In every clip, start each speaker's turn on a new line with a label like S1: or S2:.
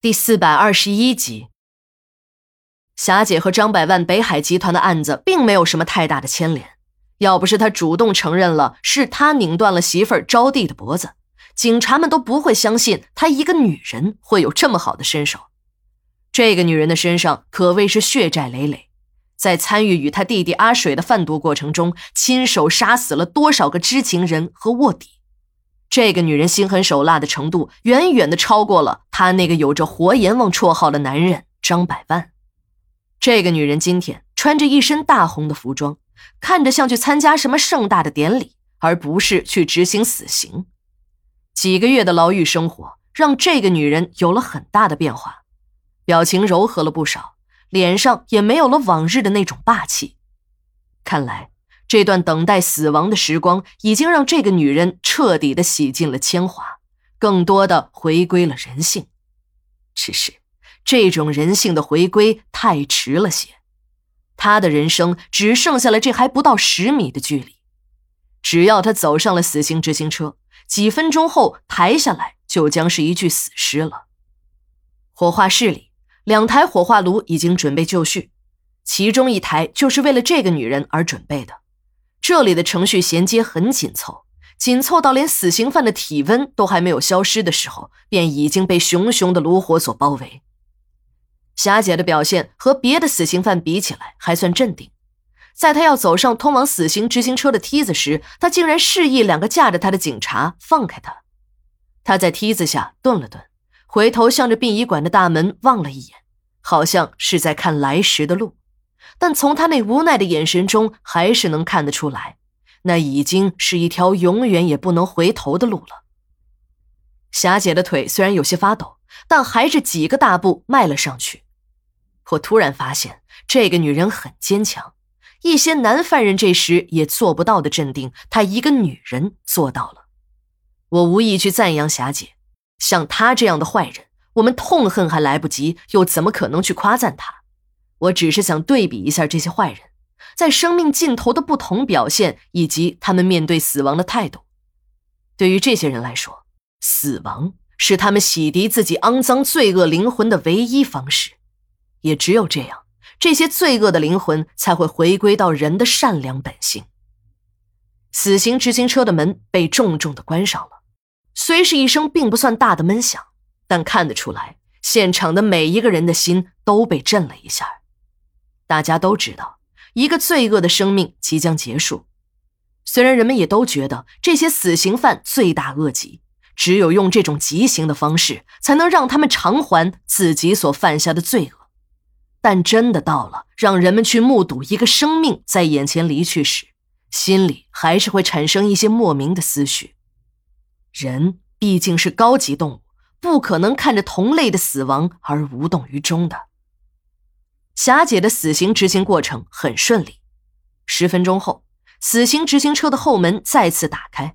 S1: 第四百二十一集，霞姐和张百万北海集团的案子并没有什么太大的牵连。要不是他主动承认了是他拧断了媳妇儿招娣的脖子，警察们都不会相信他一个女人会有这么好的身手。这个女人的身上可谓是血债累累，在参与与他弟弟阿水的贩毒过程中，亲手杀死了多少个知情人和卧底。这个女人心狠手辣的程度，远远的超过了他那个有着“活阎王”绰号的男人张百万。这个女人今天穿着一身大红的服装，看着像去参加什么盛大的典礼，而不是去执行死刑。几个月的牢狱生活让这个女人有了很大的变化，表情柔和了不少，脸上也没有了往日的那种霸气。看来。这段等待死亡的时光，已经让这个女人彻底的洗尽了铅华，更多的回归了人性。只是，这种人性的回归太迟了些。他的人生只剩下了这还不到十米的距离。只要他走上了死刑执行车，几分钟后抬下来，就将是一具死尸了。火化室里，两台火化炉已经准备就绪，其中一台就是为了这个女人而准备的。这里的程序衔接很紧凑，紧凑到连死刑犯的体温都还没有消失的时候，便已经被熊熊的炉火所包围。霞姐的表现和别的死刑犯比起来还算镇定，在她要走上通往死刑执行车的梯子时，她竟然示意两个架着她的警察放开她。她在梯子下顿了顿，回头向着殡仪馆的大门望了一眼，好像是在看来时的路。但从他那无奈的眼神中，还是能看得出来，那已经是一条永远也不能回头的路了。霞姐的腿虽然有些发抖，但还是几个大步迈了上去。我突然发现，这个女人很坚强，一些男犯人这时也做不到的镇定，她一个女人做到了。我无意去赞扬霞姐，像她这样的坏人，我们痛恨还来不及，又怎么可能去夸赞她？我只是想对比一下这些坏人，在生命尽头的不同表现，以及他们面对死亡的态度。对于这些人来说，死亡是他们洗涤自己肮脏罪恶灵魂的唯一方式。也只有这样，这些罪恶的灵魂才会回归到人的善良本性。死刑执行车的门被重重的关上了，虽是一声并不算大的闷响，但看得出来，现场的每一个人的心都被震了一下。大家都知道，一个罪恶的生命即将结束。虽然人们也都觉得这些死刑犯罪大恶极，只有用这种极刑的方式，才能让他们偿还自己所犯下的罪恶。但真的到了让人们去目睹一个生命在眼前离去时，心里还是会产生一些莫名的思绪。人毕竟是高级动物，不可能看着同类的死亡而无动于衷的。霞姐的死刑执行过程很顺利。十分钟后，死刑执行车的后门再次打开，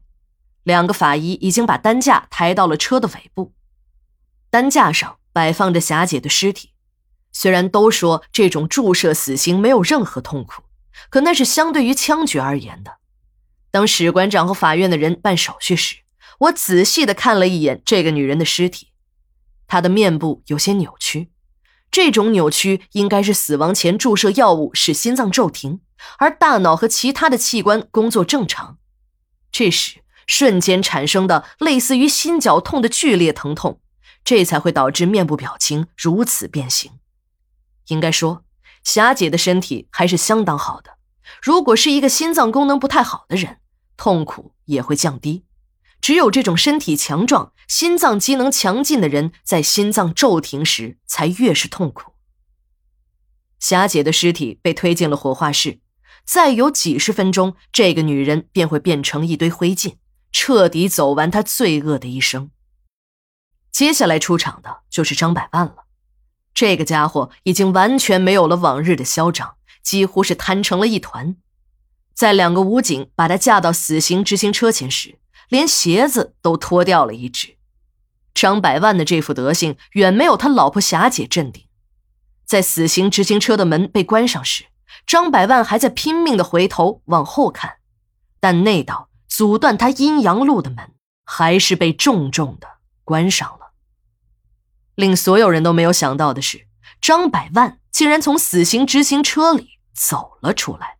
S1: 两个法医已经把担架抬到了车的尾部。担架上摆放着霞姐的尸体。虽然都说这种注射死刑没有任何痛苦，可那是相对于枪决而言的。当史馆长和法院的人办手续时，我仔细的看了一眼这个女人的尸体，她的面部有些扭曲。这种扭曲应该是死亡前注射药物使心脏骤停，而大脑和其他的器官工作正常，这时瞬间产生的类似于心绞痛的剧烈疼痛，这才会导致面部表情如此变形。应该说，霞姐的身体还是相当好的。如果是一个心脏功能不太好的人，痛苦也会降低。只有这种身体强壮、心脏机能强劲的人，在心脏骤停时才越是痛苦。霞姐的尸体被推进了火化室，再有几十分钟，这个女人便会变成一堆灰烬，彻底走完她罪恶的一生。接下来出场的就是张百万了，这个家伙已经完全没有了往日的嚣张，几乎是瘫成了一团。在两个武警把他架到死刑执行车前时，连鞋子都脱掉了一只，张百万的这副德行远没有他老婆霞姐镇定。在死刑执行车的门被关上时，张百万还在拼命的回头往后看，但那道阻断他阴阳路的门还是被重重的关上了。令所有人都没有想到的是，张百万竟然从死刑执行车里走了出来。